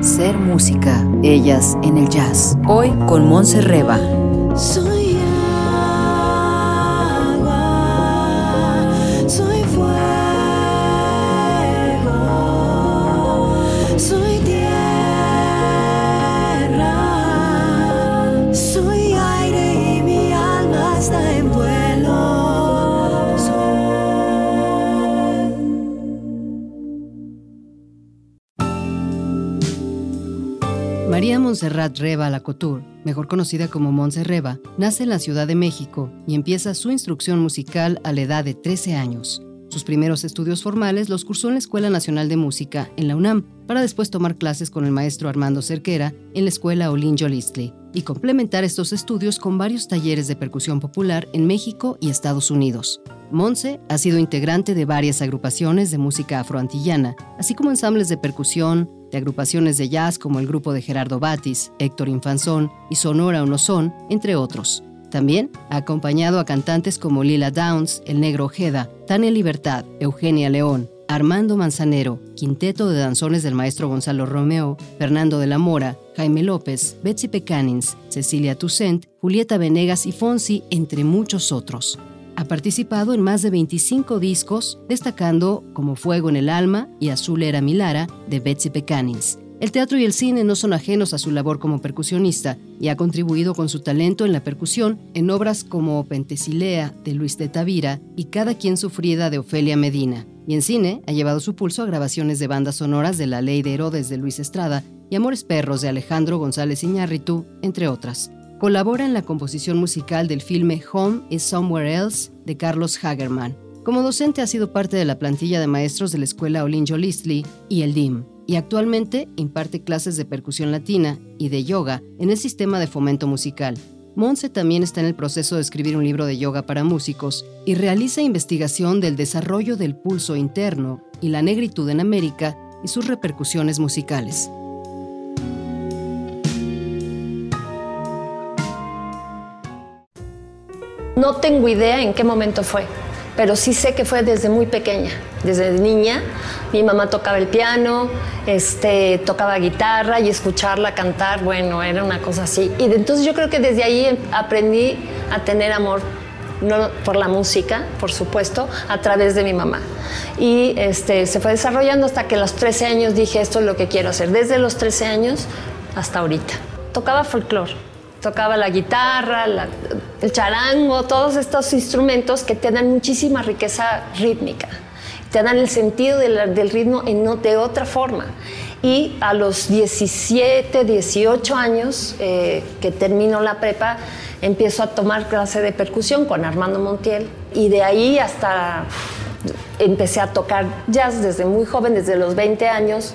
Ser música, ellas en el jazz. Hoy con Monse Reba. Montserrat Reba Lacotour, mejor conocida como Montse Reba, nace en la Ciudad de México y empieza su instrucción musical a la edad de 13 años. Sus primeros estudios formales los cursó en la Escuela Nacional de Música, en la UNAM, para después tomar clases con el maestro Armando Cerquera en la Escuela Olin Jolistli y complementar estos estudios con varios talleres de percusión popular en México y Estados Unidos. Monse ha sido integrante de varias agrupaciones de música afroantillana, así como ensambles de percusión, de agrupaciones de jazz como el grupo de Gerardo Batis, Héctor Infanzón y Sonora Onosón, entre otros. También ha acompañado a cantantes como Lila Downs, El Negro Ojeda, Tania Libertad, Eugenia León, Armando Manzanero, Quinteto de Danzones del maestro Gonzalo Romeo, Fernando de la Mora, Jaime López, Betsy Pecanins, Cecilia Toussaint, Julieta Venegas y Fonsi, entre muchos otros. Ha participado en más de 25 discos, destacando como Fuego en el Alma y Azul era mi Lara de Betsy Pecanins. El teatro y el cine no son ajenos a su labor como percusionista y ha contribuido con su talento en la percusión en obras como Pentesilea de Luis de Tavira y Cada quien sufrida de Ofelia Medina. Y en cine ha llevado su pulso a grabaciones de bandas sonoras de La Ley de Herodes de Luis Estrada y Amores Perros de Alejandro González Iñárritu, entre otras. Colabora en la composición musical del filme Home is Somewhere Else de Carlos Hagerman. Como docente ha sido parte de la plantilla de maestros de la Escuela Olinjo Listley y el DIM, y actualmente imparte clases de percusión latina y de yoga en el sistema de fomento musical. Monse también está en el proceso de escribir un libro de yoga para músicos y realiza investigación del desarrollo del pulso interno y la negritud en América y sus repercusiones musicales. No tengo idea en qué momento fue, pero sí sé que fue desde muy pequeña, desde niña. Mi mamá tocaba el piano, este, tocaba guitarra y escucharla cantar, bueno, era una cosa así. Y entonces yo creo que desde ahí aprendí a tener amor no por la música, por supuesto, a través de mi mamá. Y este, se fue desarrollando hasta que a los 13 años dije, esto es lo que quiero hacer. Desde los 13 años hasta ahorita. Tocaba folclore tocaba la guitarra, el charango, todos estos instrumentos que te dan muchísima riqueza rítmica, te dan el sentido del, ritmo en, de otra forma. Y a los 17, 18 años eh, que termino la prepa, empiezo a tomar clase de percusión con Armando Montiel. Y de ahí hasta empecé a tocar jazz desde muy joven, desde los 20 años,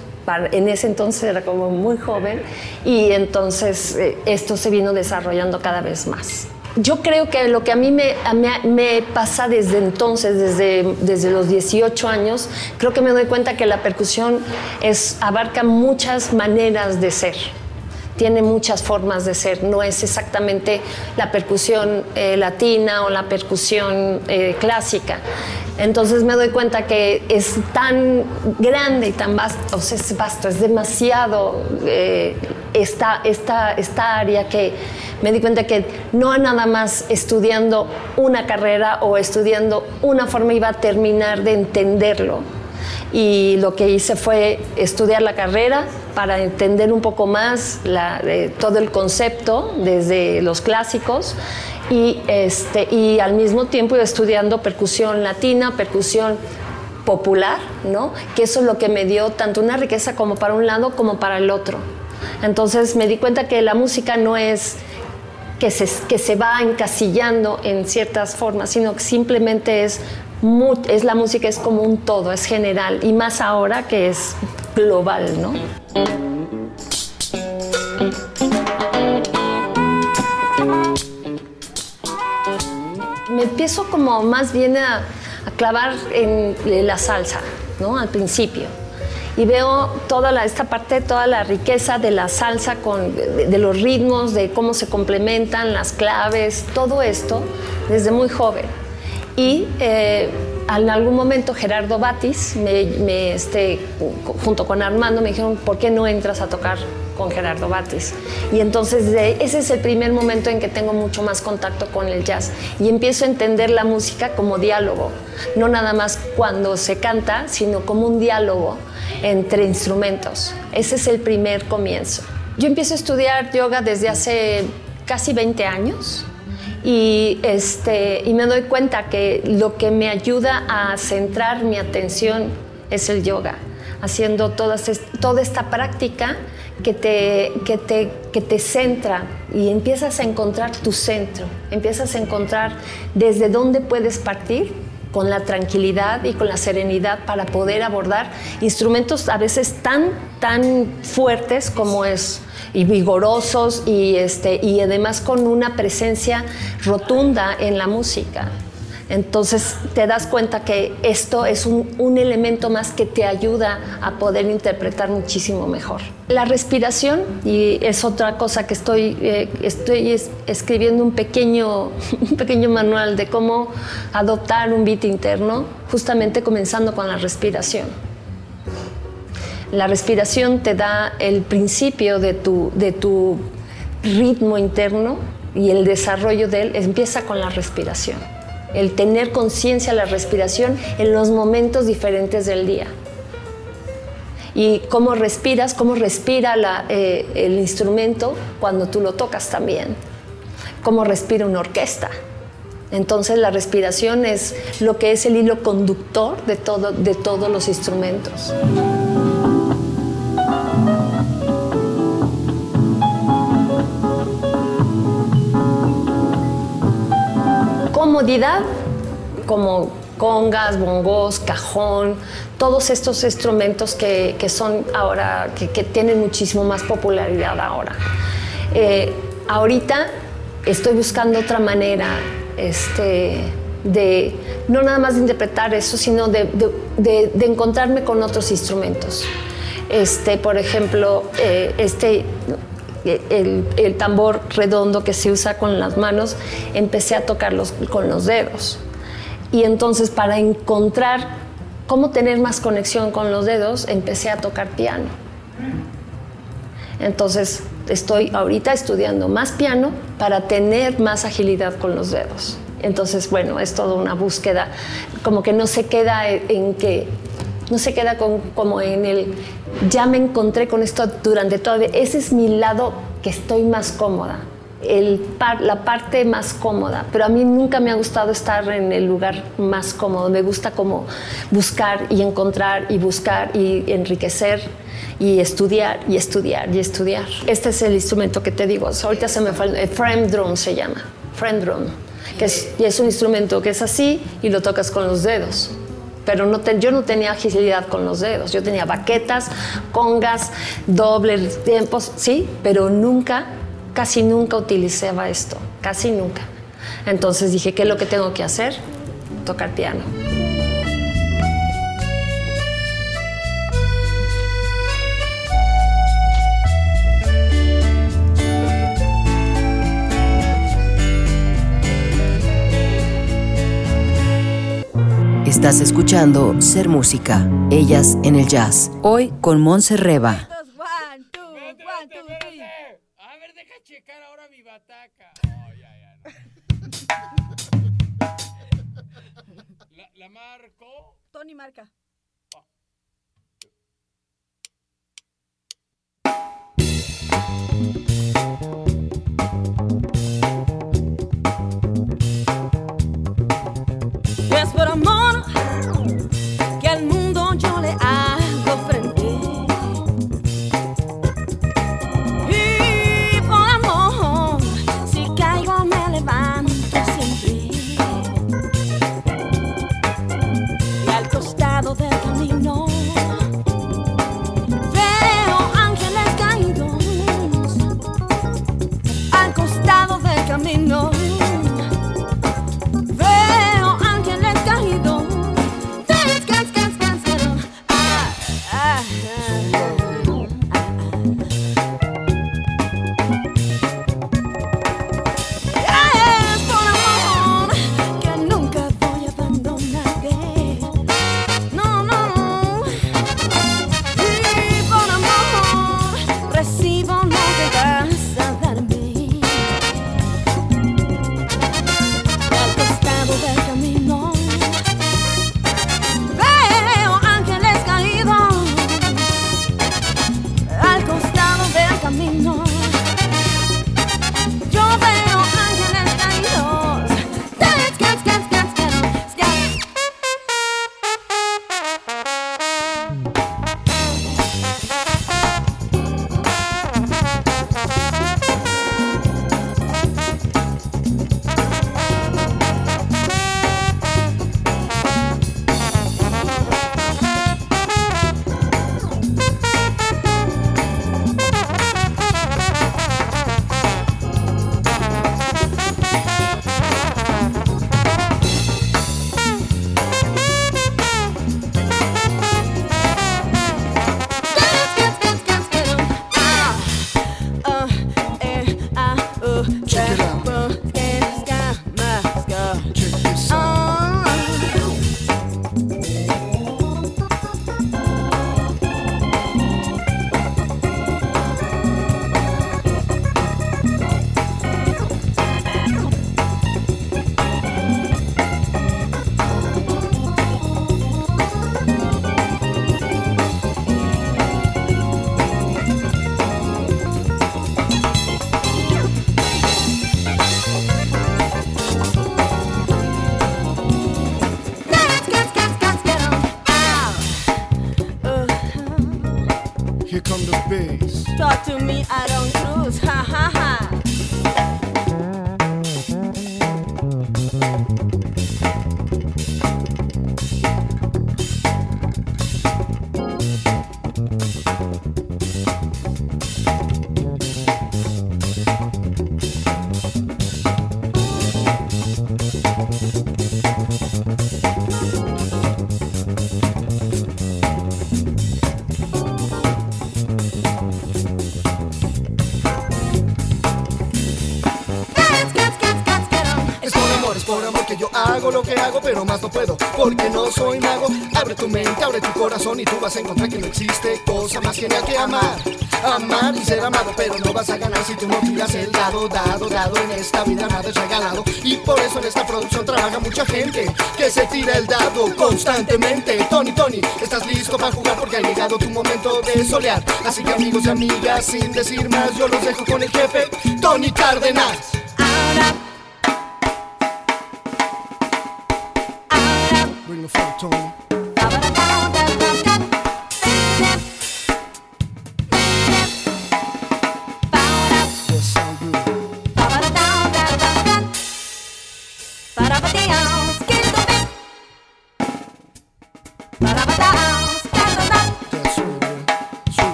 en ese entonces era como muy joven y entonces eh, esto se vino desarrollando cada vez más. Yo creo que lo que a mí me, me, pasa desde entonces, desde, desde los 18 años, creo que me doy cuenta que la percusión es, abarca muchas maneras de ser tiene muchas formas de ser, no es exactamente la percusión eh, latina o la percusión eh, clásica. Entonces me doy cuenta que es tan grande y tan vasto, o sea, es vasto, es demasiado eh, esta, esta, esta área que me di cuenta que no nada más estudiando una carrera o estudiando una forma iba a terminar de entenderlo, y lo que hice fue estudiar la carrera para entender un poco más todo el concepto desde los clásicos y, este, y al mismo tiempo estudiando percusión latina, percusión popular, ¿no? que eso es lo que me dio tanto una riqueza como para un lado como para el otro. Entonces me di cuenta que la música no es que se, que se va encasillando en ciertas formas, sino que simplemente es es la música es como un todo, es general y más ahora que es global, ¿no? Me empiezo como más bien a, clavar en la salsa, ¿no? Al principio y veo toda esta parte, toda la riqueza de la salsa, con, de, los ritmos, de cómo se complementan, las claves, todo esto desde muy joven. Y eh, en algún momento Gerardo Batis, me, este, junto con Armando, me dijeron, ¿por qué no entras a tocar con Gerardo Batis? Y entonces ese es el primer momento en que tengo mucho más contacto con el jazz y empiezo a entender la música como diálogo, no nada más cuando se canta, sino como un diálogo entre instrumentos. Ese es el primer comienzo. Yo empiezo a estudiar yoga desde hace casi 20 años y, este, y me doy cuenta que lo que me ayuda a centrar mi atención es el yoga, haciendo toda esta práctica que te, que, te, que te centra y empiezas a encontrar tu centro, empiezas a encontrar desde dónde puedes partir con la tranquilidad y con la serenidad para poder abordar instrumentos a veces tan, tan fuertes como es y vigorosos y, este, y además con una presencia rotunda en la música. Entonces te das cuenta que esto es un, elemento más que te ayuda a poder interpretar muchísimo mejor. La respiración, y es otra cosa que estoy, eh, estoy escribiendo un pequeño, un pequeño manual de cómo adoptar un beat interno, justamente comenzando con la respiración. La respiración te da el principio de tu, de tu ritmo interno y el desarrollo de él empieza con la respiración. El tener conciencia de la respiración en los momentos diferentes del día. Y cómo respiras, cómo respira eh, el instrumento cuando tú lo tocas también. Cómo respira una orquesta. Entonces la respiración es lo que es el hilo conductor de, todo, de todos los instrumentos. Comodidad como congas, bongos, cajón, todos estos instrumentos que, son ahora, que, tienen muchísimo más popularidad ahora. Eh, ahorita estoy buscando otra manera este, de, no nada más de interpretar eso, sino de, encontrarme con otros instrumentos. Este, por ejemplo, eh, este, el, tambor redondo que se usa con las manos, empecé a tocarlos con los dedos. Y entonces para encontrar cómo tener más conexión con los dedos, empecé a tocar piano. Entonces estoy ahorita estudiando más piano para tener más agilidad con los dedos. Entonces, bueno, es toda una búsqueda, como que no se queda en que, no se queda como en el ya me encontré con esto durante todo. Ese es mi lado que estoy más cómoda, la parte más cómoda. Pero a mí nunca me ha gustado estar en el lugar más cómodo. Me gusta como buscar y encontrar y buscar y enriquecer y estudiar y estudiar y estudiar. Este es el instrumento que te digo. Ahorita se me fue el frame drum se llama, frame drum, que y es un instrumento que es así y lo tocas con los dedos pero no yo no tenía agilidad con los dedos. Yo tenía baquetas, congas, dobles tiempos, sí, pero nunca, casi nunca utilizaba esto, casi nunca. Entonces dije, ¿qué es lo que tengo que hacer? Tocar piano. Estás escuchando Ser Música, ellas en el jazz. Hoy con Monse Reba. A ver, deja checar ahora mi bataca. La, la marco. Tony marca. guess what I'm on? Más no puedo, porque no soy mago. Abre tu mente, abre tu corazón y tú vas a encontrar que no existe cosa más genial que amar. Amar y ser amado, pero no vas a ganar si tú no tiras el dado, dado, dado. En esta vida nada es regalado. Y por eso en esta producción trabaja mucha gente que se tira el dado constantemente. Tony, Tony, ¿estás listo para jugar? Porque ha llegado tu momento de solear. Así que amigos y amigas, sin decir más, yo los dejo con el jefe, Tony Cárdenas. Ahora, 放纵。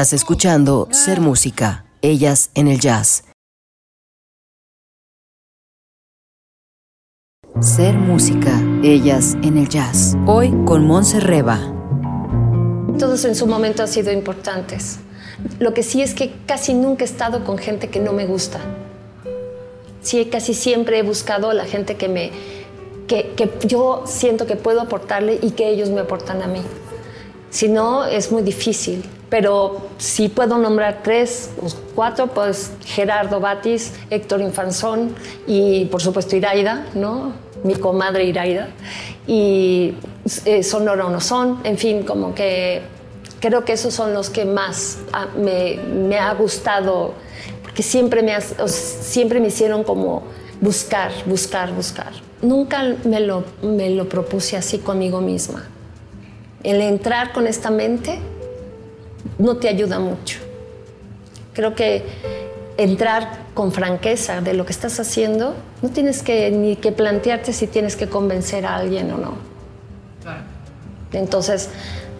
Estás escuchando Ser Música, ellas en el jazz. Ser Música, ellas en el jazz. Hoy con Monse. Todos en su momento han sido importantes. Lo que sí es que casi nunca he estado con gente que no me gusta. Sí, casi siempre he buscado a la gente que me que, que yo siento que puedo aportarle y que ellos me aportan a mí. Si no, es muy difícil. Pero si puedo nombrar tres o cuatro, pues Gerardo Batis, Héctor Infanzón y por supuesto Iraida, ¿no? Mi comadre Iraida. Y eh, Sonora no son, en fin, como que creo que esos son los que más ah, me, me ha gustado, porque siempre me, o siempre me hicieron como buscar, buscar, buscar. Nunca me lo, me lo propuse así conmigo misma. El entrar con esta mente no te ayuda mucho. Creo que entrar con franqueza de lo que estás haciendo, no tienes que ni que plantearte si tienes que convencer a alguien o no. Entonces,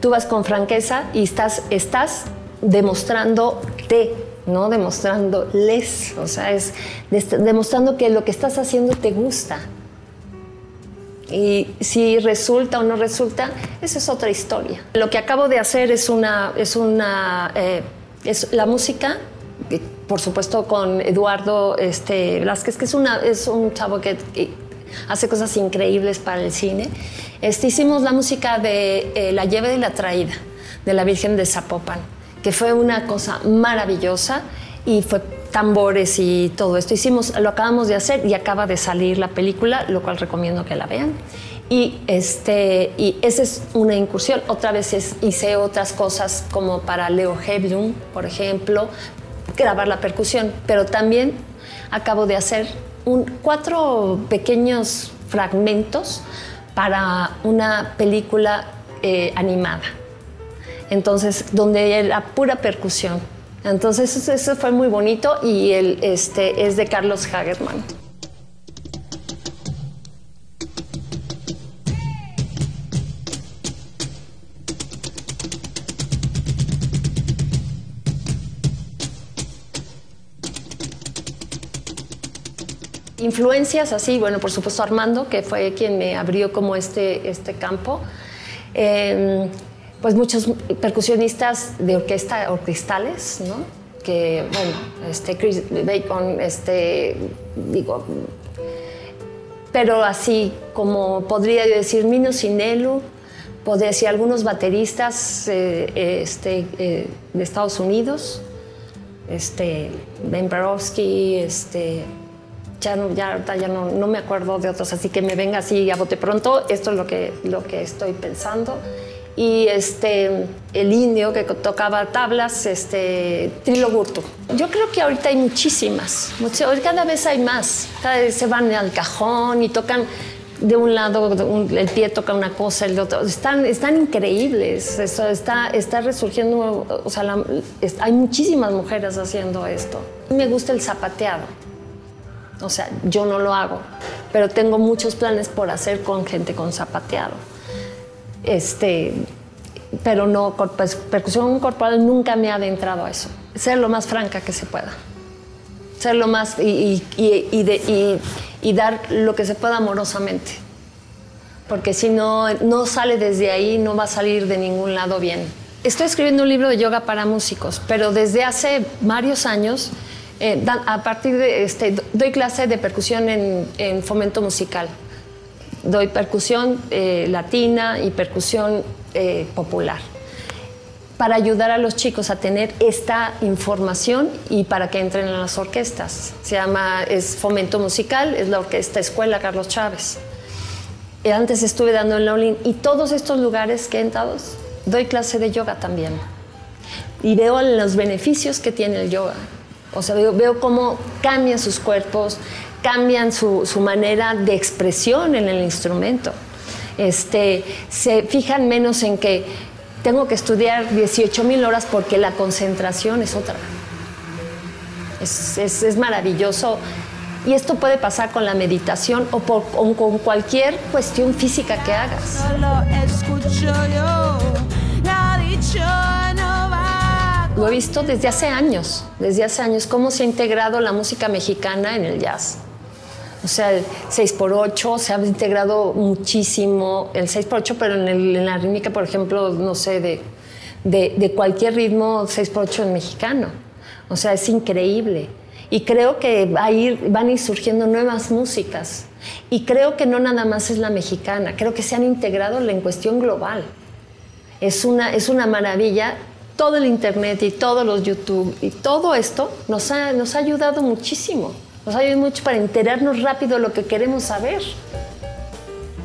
tú vas con franqueza y estás, estás demostrándote, no demostrándoles. O sea, es demostrando que lo que estás haciendo te gusta. Y si resulta o no resulta, esa es otra historia. Lo que acabo de hacer es una, es una, eh, es la música, por supuesto con Eduardo este, Velázquez, que es, una, es un chavo que, hace cosas increíbles para el cine. Este, hicimos la música de eh, La Lleve y la Traída, de la Virgen de Zapopan, que fue una cosa maravillosa y fue tambores y todo esto. Hicimos, lo acabamos de hacer y acaba de salir la película, lo cual recomiendo que la vean. Y, este, y esa es una incursión. Otra vez es- hice otras cosas como para Leo Hebdum, por ejemplo, grabar la percusión, pero también acabo de hacer un- cuatro pequeños fragmentos para una película eh, animada. Entonces, donde era pura percusión. Entonces eso, fue muy bonito y el, este, es de Carlos Hagerman. influencias así, bueno, por supuesto Armando, que fue quien me abrió como este, este campo. Em, pues muchos percusionistas de orquesta, orquestales, ¿no? Que, bueno, este, Chris Bacon, este, digo, pero así como podría yo decir Mino Sinelu, podría decir algunos bateristas eh, este, eh, de Estados Unidos, este, Ben Barowski, este, ya, no, ya, ya no, no, me acuerdo de otros, así que me venga así a bote pronto, esto es lo que, lo que estoy pensando. Y este, el indio que tocaba tablas, este, Trilo. Yo creo que ahorita hay muchísimas, cada vez hay más, cada vez se van al cajón y tocan de un lado, el pie toca una cosa, el otro. Están, están increíbles. Eso está, está resurgiendo. O sea, hay muchísimas mujeres haciendo esto. Me gusta el zapateado. O sea, yo no lo hago, pero tengo muchos planes por hacer con gente con zapateado. Este, pero no, pues, percusión corporal nunca me ha adentrado a eso. Ser lo más franca que se pueda. Ser lo más y, y dar lo que se pueda amorosamente. Porque si no, no sale desde ahí, no va a salir de ningún lado bien. Estoy escribiendo un libro de yoga para músicos, pero desde hace varios años eh, a partir de este, doy clase de percusión en, fomento musical. Doy percusión eh, latina y percusión eh, popular para ayudar a los chicos a tener esta información y para que entren en las orquestas. Se llama, es fomento musical, es la orquesta Escuela Carlos Chávez. Antes estuve dando en Lowling y todos estos lugares que he entrado, doy clase de yoga también. Y veo los beneficios que tiene el yoga. O sea, veo, cómo cambian sus cuerpos, cambian su, manera de expresión en el instrumento. Este, se fijan menos en que tengo que estudiar 18 mil horas porque la concentración es otra. Es, maravilloso. Y esto puede pasar con la meditación o, o con cualquier cuestión física que hagas. Lo he visto desde hace años, desde hace años, cómo se ha integrado la música mexicana en el jazz. O sea, el 6x8 se ha integrado muchísimo, el 6x8, pero en, la rítmica, por ejemplo, no sé, de, de, cualquier ritmo 6x8 en mexicano. O sea, es increíble. Y creo que va a ir, van a ir surgiendo nuevas músicas. Y creo que no nada más es la mexicana, creo que se han integrado en cuestión global. Es una, es una maravilla todo el Internet y todos los YouTube y todo esto nos ha, nos ha ayudado muchísimo. Nos ha ayudado mucho para enterarnos rápido lo que queremos saber.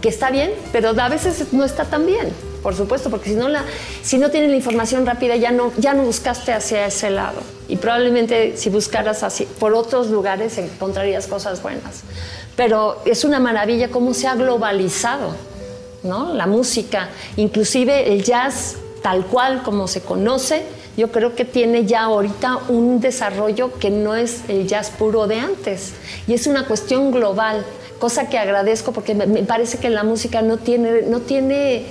Que está bien, pero a veces no está tan bien, por supuesto, porque si no, la, si no tienes la información rápida ya no, ya no buscaste hacia ese lado. Y probablemente si buscaras así, por otros lugares encontrarías cosas buenas. Pero es una maravilla cómo se ha globalizado ¿no? la música, inclusive el jazz tal cual como se conoce, yo creo que tiene ya ahorita un desarrollo que no es el jazz puro de antes. Y es una cuestión global, cosa que agradezco porque me parece que la música no tiene, no tiene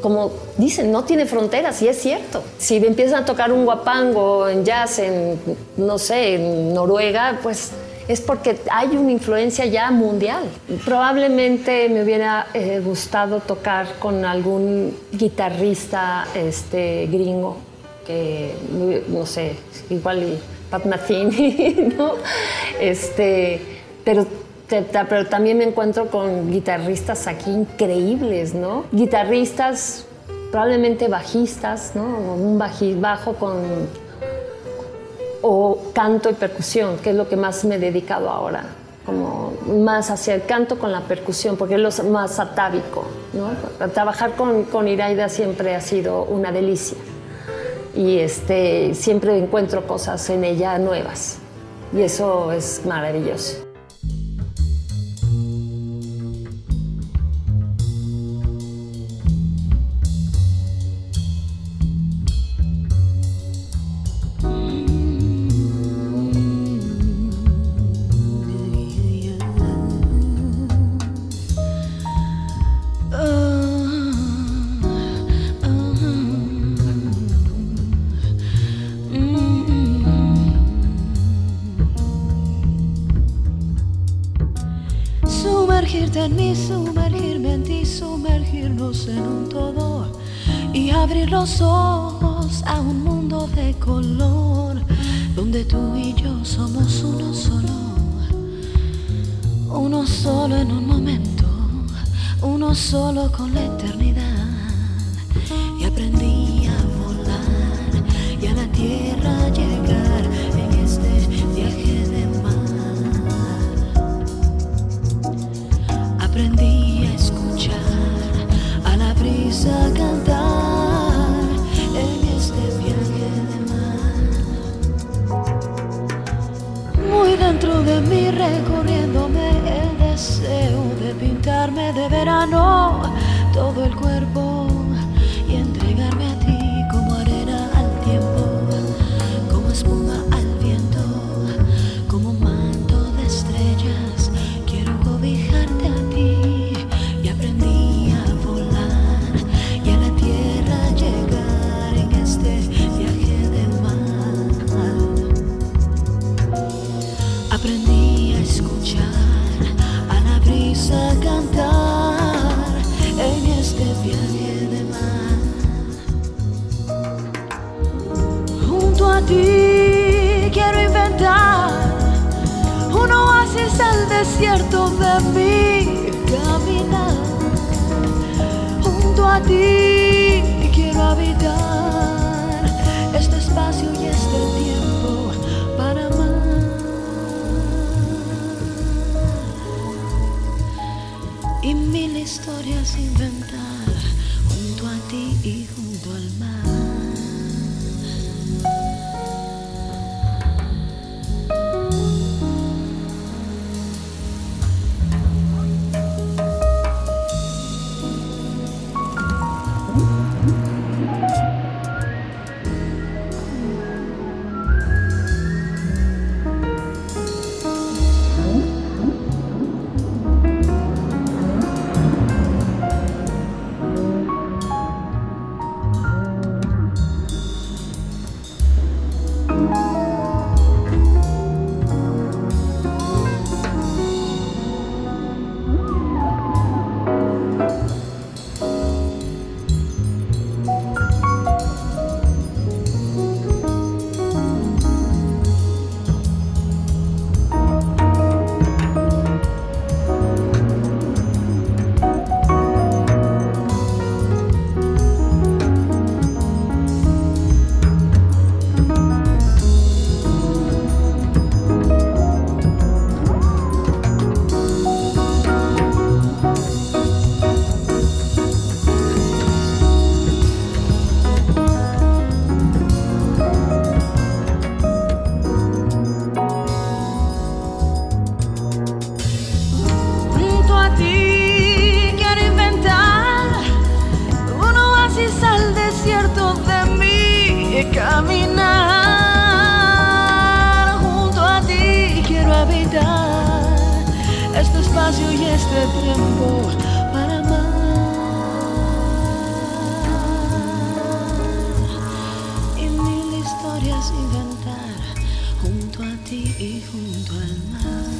como dicen, no tiene fronteras, y es cierto. Si empiezan a tocar un guapango en jazz en, no sé, en Noruega, pues es porque hay una influencia ya mundial. Probablemente me hubiera eh, gustado tocar con algún guitarrista este, gringo, que no sé, igual Pat Metheny, ¿no? Este, pero pero también me encuentro con guitarristas aquí increíbles, ¿no? Guitarristas, probablemente bajistas, ¿no? Un bajo con o canto y percusión, que es lo que más me he dedicado ahora, como más hacia el canto con la percusión, porque es lo más atávico. ¿no? Trabajar con, con Iraida siempre ha sido una delicia y este, siempre encuentro cosas en ella nuevas y eso es maravilloso. Junto a ti y junto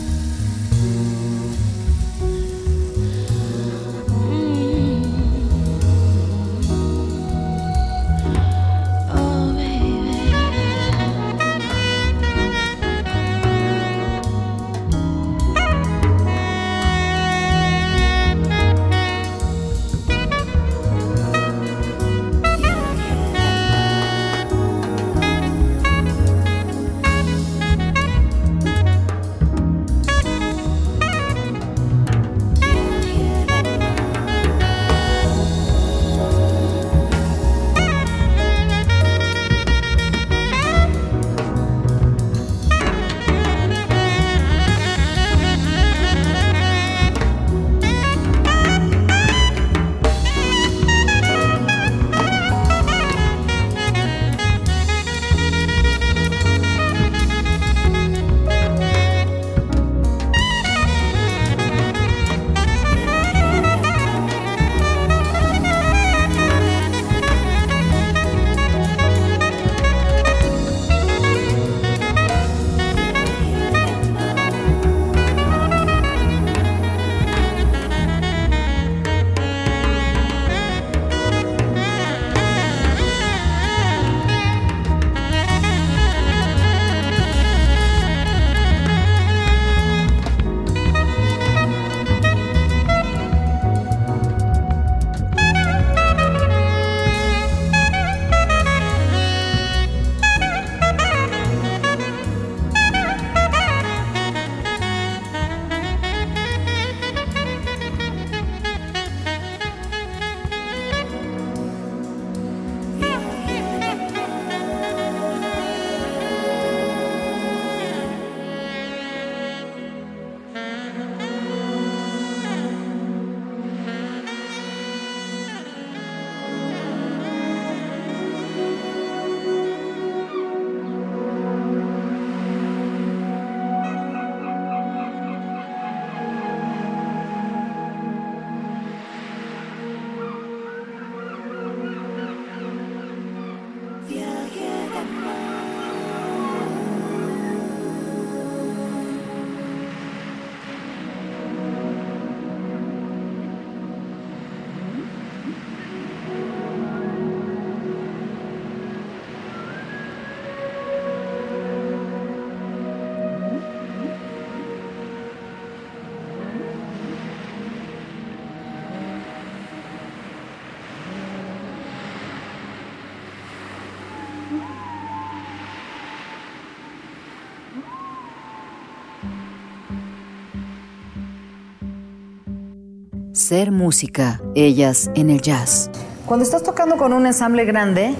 Ser música, ellas en el jazz. Cuando estás tocando con un ensamble grande,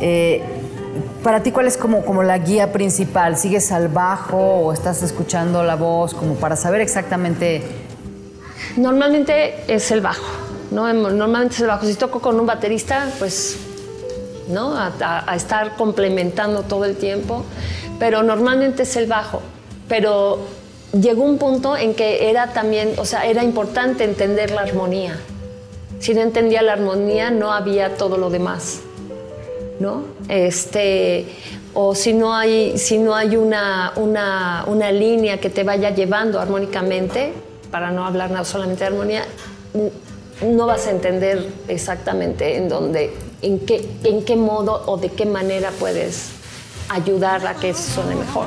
eh, para ti, ¿cuál es como, como la guía principal? ¿Sigues al bajo o estás escuchando la voz como para saber exactamente? Normalmente es el bajo, ¿no? Normalmente es el bajo. Si toco con un baterista, pues, ¿no? A, estar complementando todo el tiempo, pero normalmente es el bajo. Pero llegó un punto en que era también, o sea, era importante entender la armonía. Si no entendía la armonía, no había todo lo demás. ¿no? Este, o si no hay, si no hay una, una, línea que te vaya llevando armónicamente, para no hablar nada solamente de armonía, no vas a entender exactamente en dónde, en qué, en qué modo o de qué manera puedes ayudar a que suene mejor.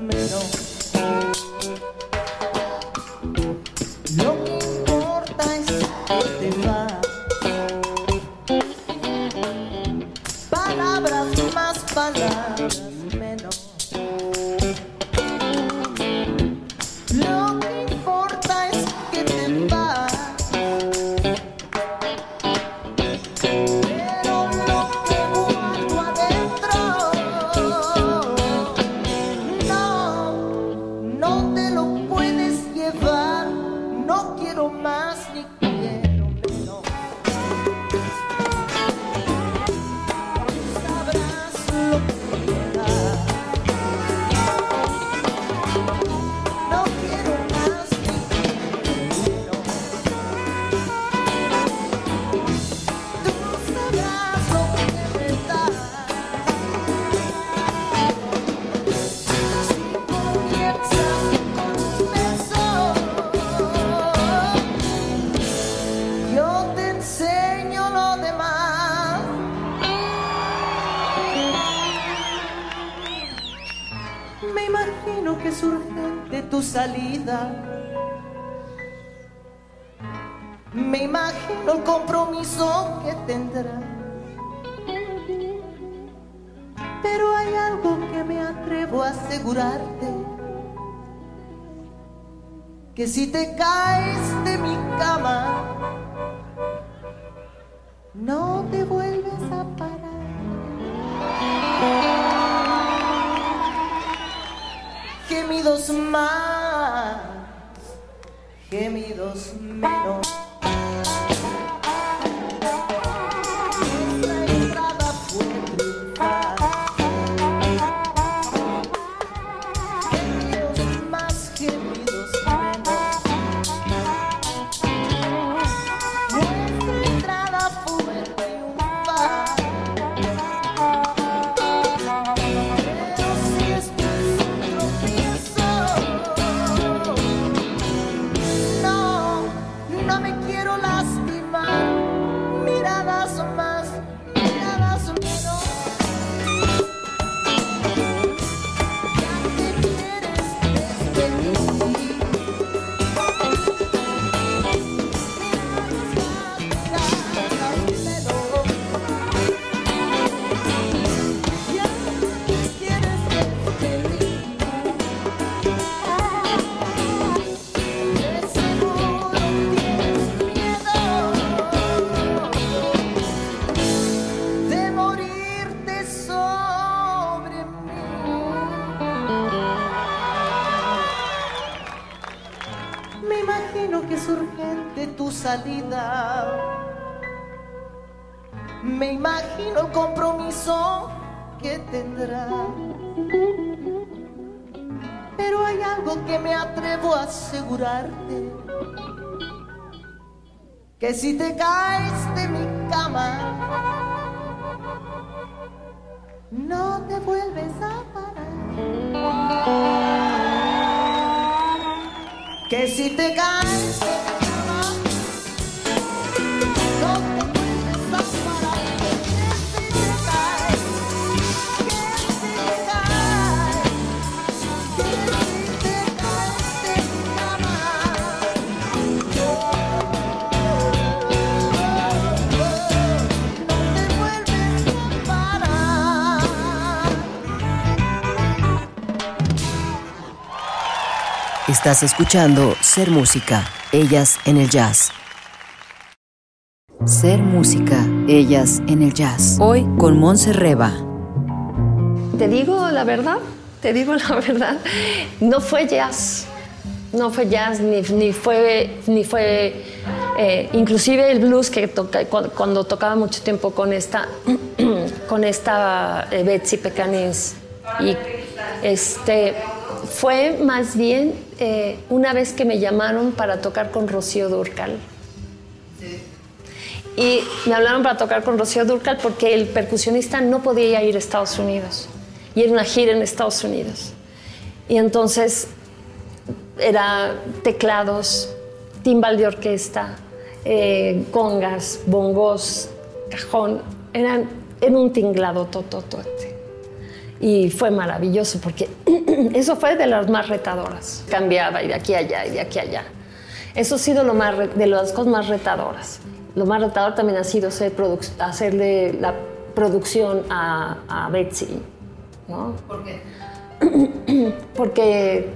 Me te caes de mi cama, no te vuelves a parar. Gemidos más, gemidos menos. Pero hay algo que me atrevo a asegurarte. que si te caes de mi cama, no te vuelves a parar. Que si te caes Estás escuchando Ser Música, ellas en el jazz. Ser Música, ellas en el jazz. Hoy con Monse Reba. Te digo la verdad, te digo la verdad, no fue jazz, no fue jazz, ni, ni fue, ni fue eh, inclusive el blues que toca, cu- cuando, tocaba mucho tiempo con esta, con esta eh, Betsy Pecanins, y este, fue más bien eh, una vez que me llamaron para tocar con Rocío Durcal. Y me hablaron para tocar con Rocío Durcal porque el percusionista no podía ir a Estados Unidos. Y era una gira en Estados Unidos. Y entonces era teclados, timbal de orquesta, eh, congas, bongos, cajón. Eran en un tinglado tototote. Y fue maravilloso porque eso fue de las más retadoras. Cambiaba y de aquí a allá y de aquí a allá. Eso ha sido lo más de las cosas más retadoras. Lo más retador también ha sido produc- hacerle la producción a, a Betsy. ¿no? ¿Por qué? porque,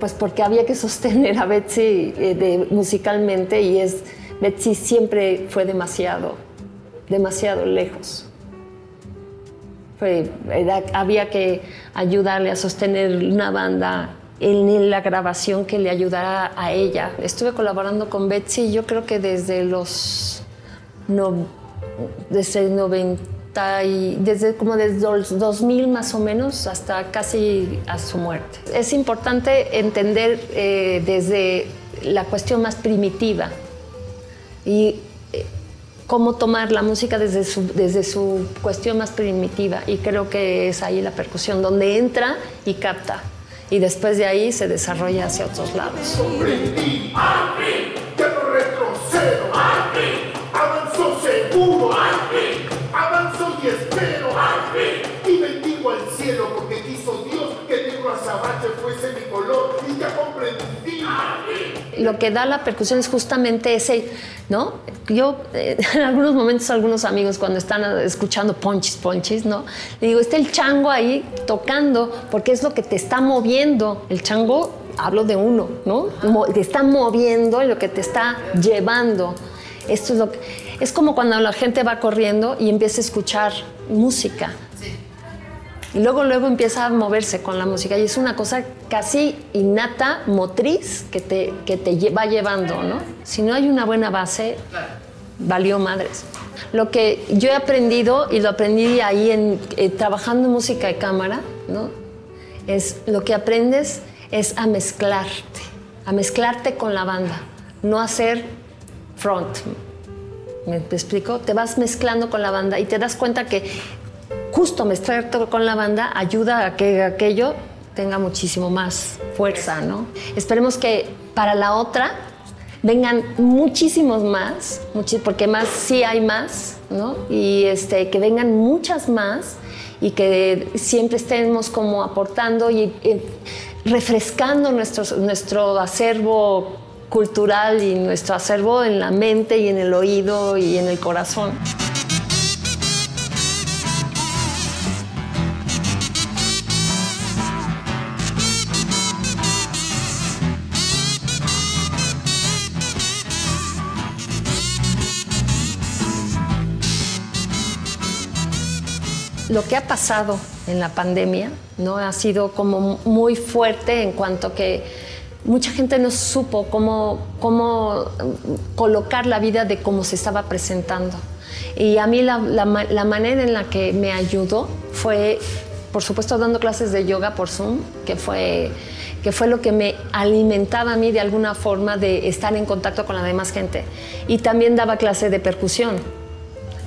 pues porque había que sostener a Betsy eh, de- musicalmente y es, Betsy siempre fue demasiado, demasiado lejos. Fue- era- había que ayudarle a sostener una banda en la grabación que le ayudara a ella. Estuve colaborando con Betsy, yo creo que desde los no, desde el 90 y desde como desde los 2000 más o menos hasta casi a su muerte. Es importante entender eh, desde la cuestión más primitiva y cómo tomar la música desde su, desde su cuestión más primitiva. Y creo que es ahí la percusión, donde entra y capta. Y después de ahí se desarrolla hacia otros lados. comprendí, al fin, ya no retrocedo, al fin, avanzo seguro, al fin, avanzo y espero, al fin, y bendigo al cielo porque quiso Dios que negro azabache fuese mi color y ya comprendí, al fin. Lo que da la percusión es justamente ese, ¿no? Yo, eh, en algunos momentos, algunos amigos cuando están eh, escuchando ponchis, ponchis, ¿no? Le digo, está el chango ahí tocando, porque es lo que te está moviendo. El chango, hablo de uno, ¿no? Mo- te está moviendo, lo que te está llevando. Esto es lo que, es como cuando la gente va corriendo y empieza a escuchar música. Y luego, luego empieza a moverse con la música y es una cosa casi innata, motriz, que te, que te va llevando, ¿no? Si no hay una buena base, valió madres. Lo que yo he aprendido, y lo aprendí ahí en, eh, trabajando en música de cámara, ¿no? Es lo que aprendes es a mezclarte, a mezclarte con la banda, no hacer front. ¿Me explico? Te vas mezclando con la banda y te das cuenta que justo mezclarte con la banda ayuda a que aquello tenga muchísimo más fuerza, ¿no? Esperemos que para la otra vengan muchísimos más, porque más sí hay más, ¿no? Y este, que vengan muchas más y que siempre estemos como aportando y eh, refrescando nuestro, nuestro acervo cultural y nuestro acervo en la mente y en el oído y en el corazón. Lo que ha pasado en la pandemia no ha sido como muy fuerte en cuanto que mucha gente no supo cómo, cómo mm, colocar la vida de cómo se estaba presentando. Y a mí la, la la manera en la que me ayudó fue, por supuesto, dando clases de yoga por Zoom, que fue que fue lo que me alimentaba a mí de alguna forma de estar en contacto con la demás gente. Y también daba clase de percusión.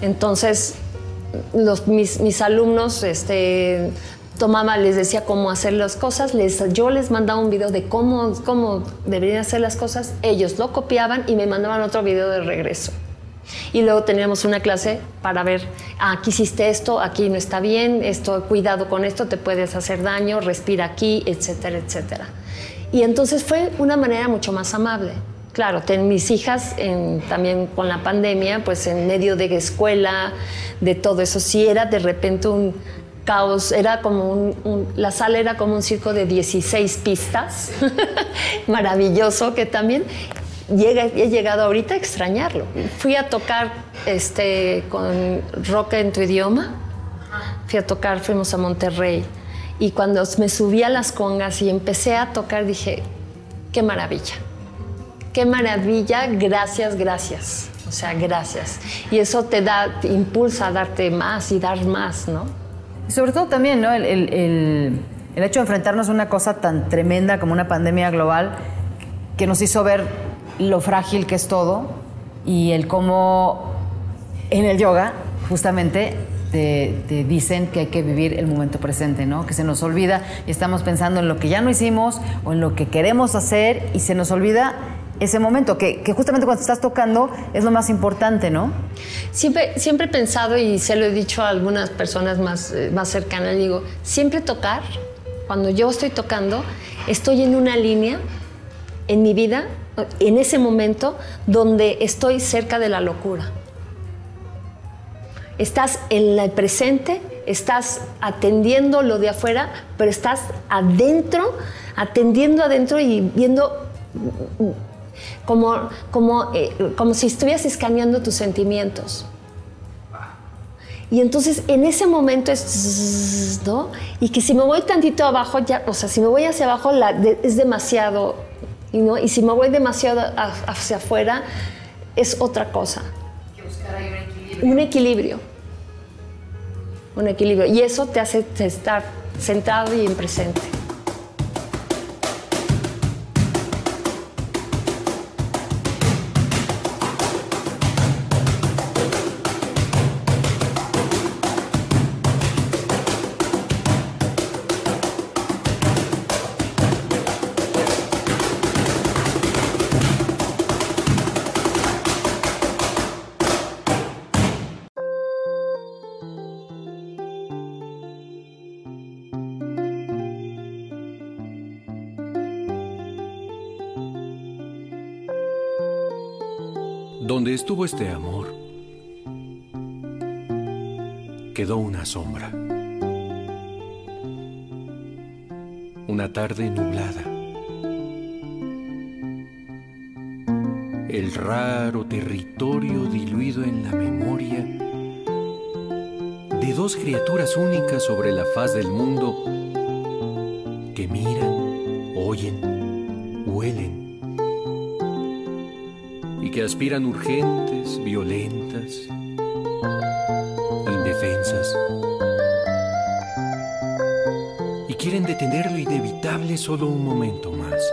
Entonces, mis alumnos este, tomaba, les decía cómo hacer las cosas, les, yo les mandaba un video de cómo, cómo deberían hacer las cosas, ellos lo copiaban y me mandaban otro video de regreso. Y luego teníamos una clase para ver, ah, aquí hiciste esto, aquí no está bien, esto, cuidado con esto, te puedes hacer daño, respira aquí, etcétera, etcétera. Y entonces fue una manera mucho más amable. Claro, ten, mis hijas también con la pandemia, pues en medio de escuela, de todo eso, sí era de repente un caos, era como un, un- la sala era como un circo de 16 pistas, maravilloso que también llega, he llegado ahorita a extrañarlo. Fui a tocar este, con rock en tu idioma, fui a tocar, fuimos a Monterrey y cuando me subí a las congas y empecé a tocar dije, qué maravilla, qué maravilla, gracias, gracias, o sea, gracias. Y eso te da, te impulsa a darte más y dar más, ¿no? Sobre todo también, ¿no? El, el- el- el hecho de enfrentarnos a una cosa tan tremenda como una pandemia global que nos hizo ver lo frágil que es todo y el cómo en el yoga, justamente, te, te dicen que hay que vivir el momento presente, ¿no? Que se nos olvida y estamos pensando en lo que ya no hicimos o en lo que queremos hacer y se nos olvida ese momento, que, justamente cuando estás tocando es lo más importante, ¿no? Siempre, siempre he pensado y se lo he dicho a algunas personas más, eh, más cercanas, digo, siempre tocar, cuando yo estoy tocando, estoy en una línea en mi vida, en ese momento, donde estoy cerca de la locura. Estás en el presente, estás atendiendo lo de afuera, pero estás adentro, atendiendo adentro y viendo como, como, eh, como si estuvieras escaneando tus sentimientos. Y entonces en ese momento es, ¿no? Y que si me voy tantito abajo, ya, o sea, si me voy hacia abajo la- de- es demasiado, y ¿no? Y si me voy demasiado a- hacia afuera, es otra cosa. Un equilibrio. Un equilibrio. Y eso te hace estar centrado y en presente. Donde estuvo este amor, quedó una sombra. Una tarde nublada. El raro territorio diluido en la memoria de dos criaturas únicas sobre la faz del mundo que miran, oyen, huelen que aspiran urgentes, violentas, indefensas. Y quieren detener lo inevitable solo un momento más.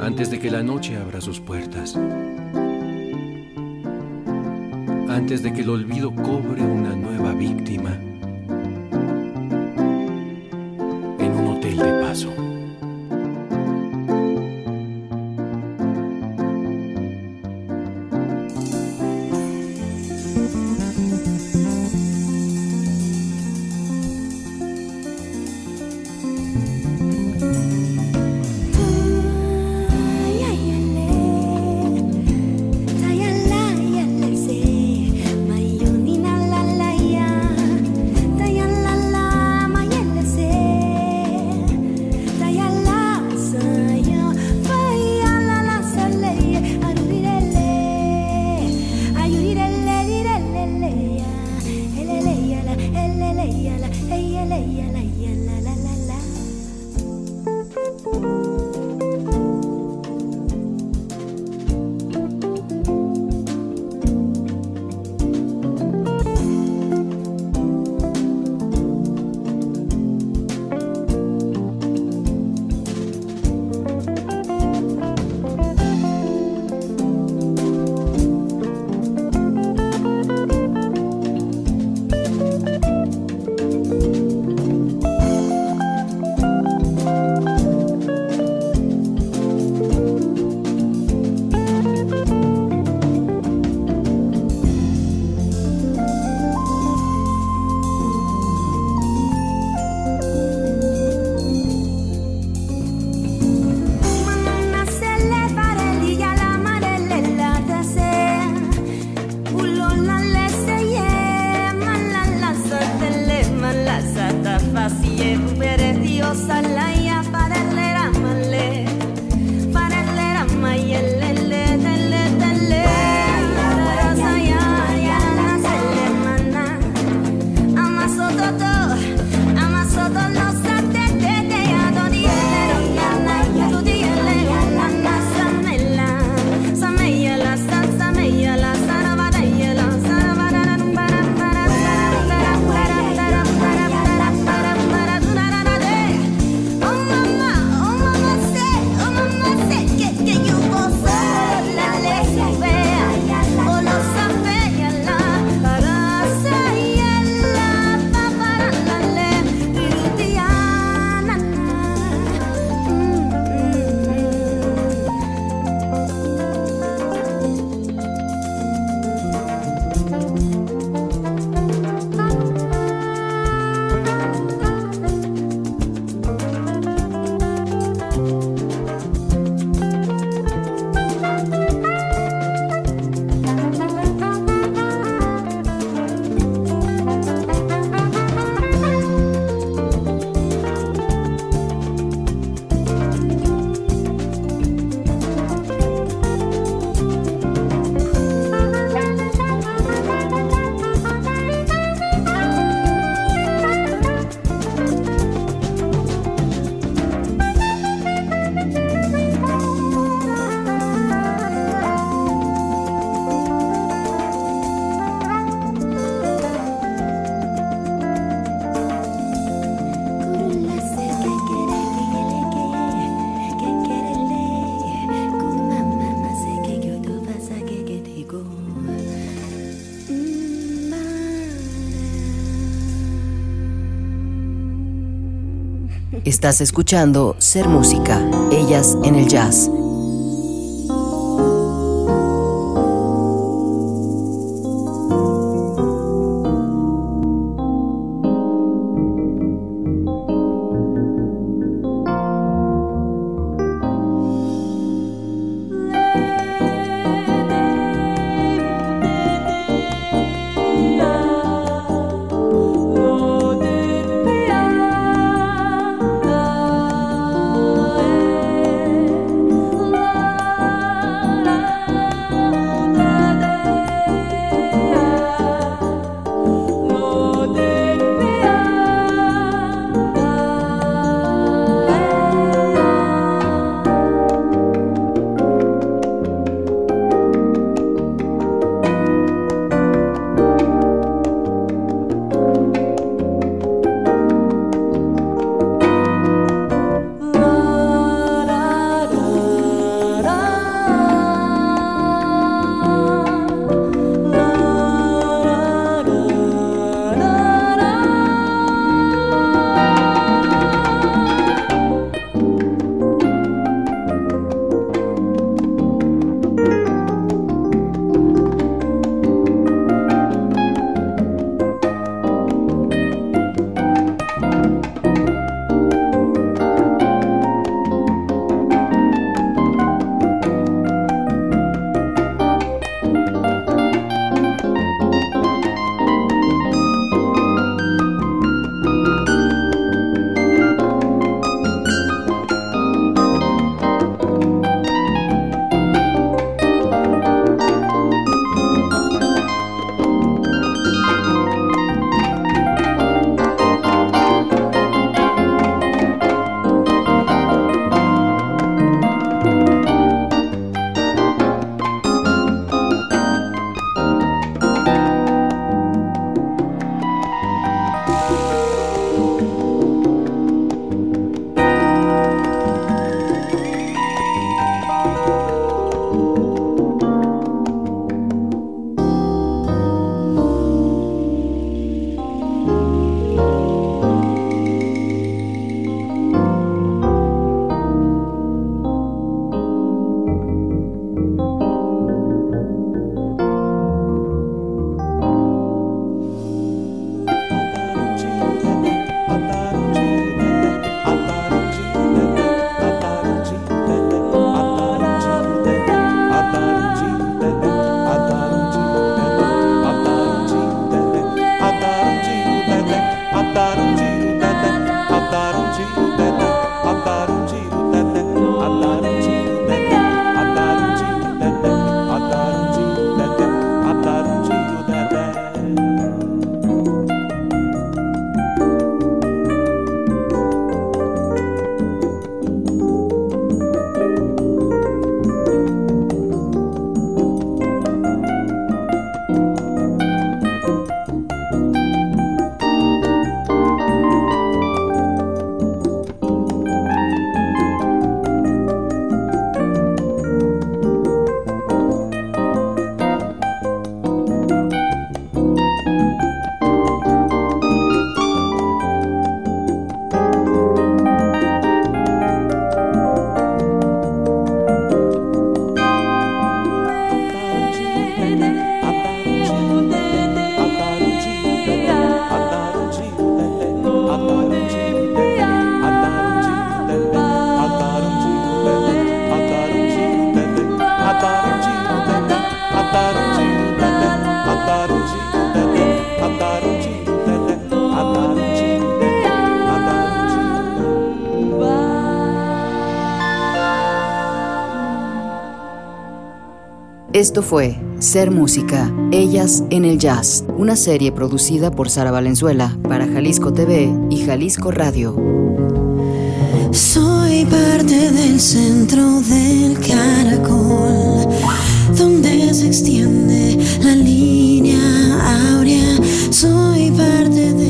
Antes de que la noche abra sus puertas. Antes de que el olvido cobre una nueva víctima Estás escuchando Ser Música, ellas en el jazz. Esto fue Ser Música, Ellas en el Jazz, una serie producida por Sara Valenzuela para Jalisco TV y Jalisco Radio. Soy parte del centro del caracol, donde se extiende la línea áurea. Soy parte de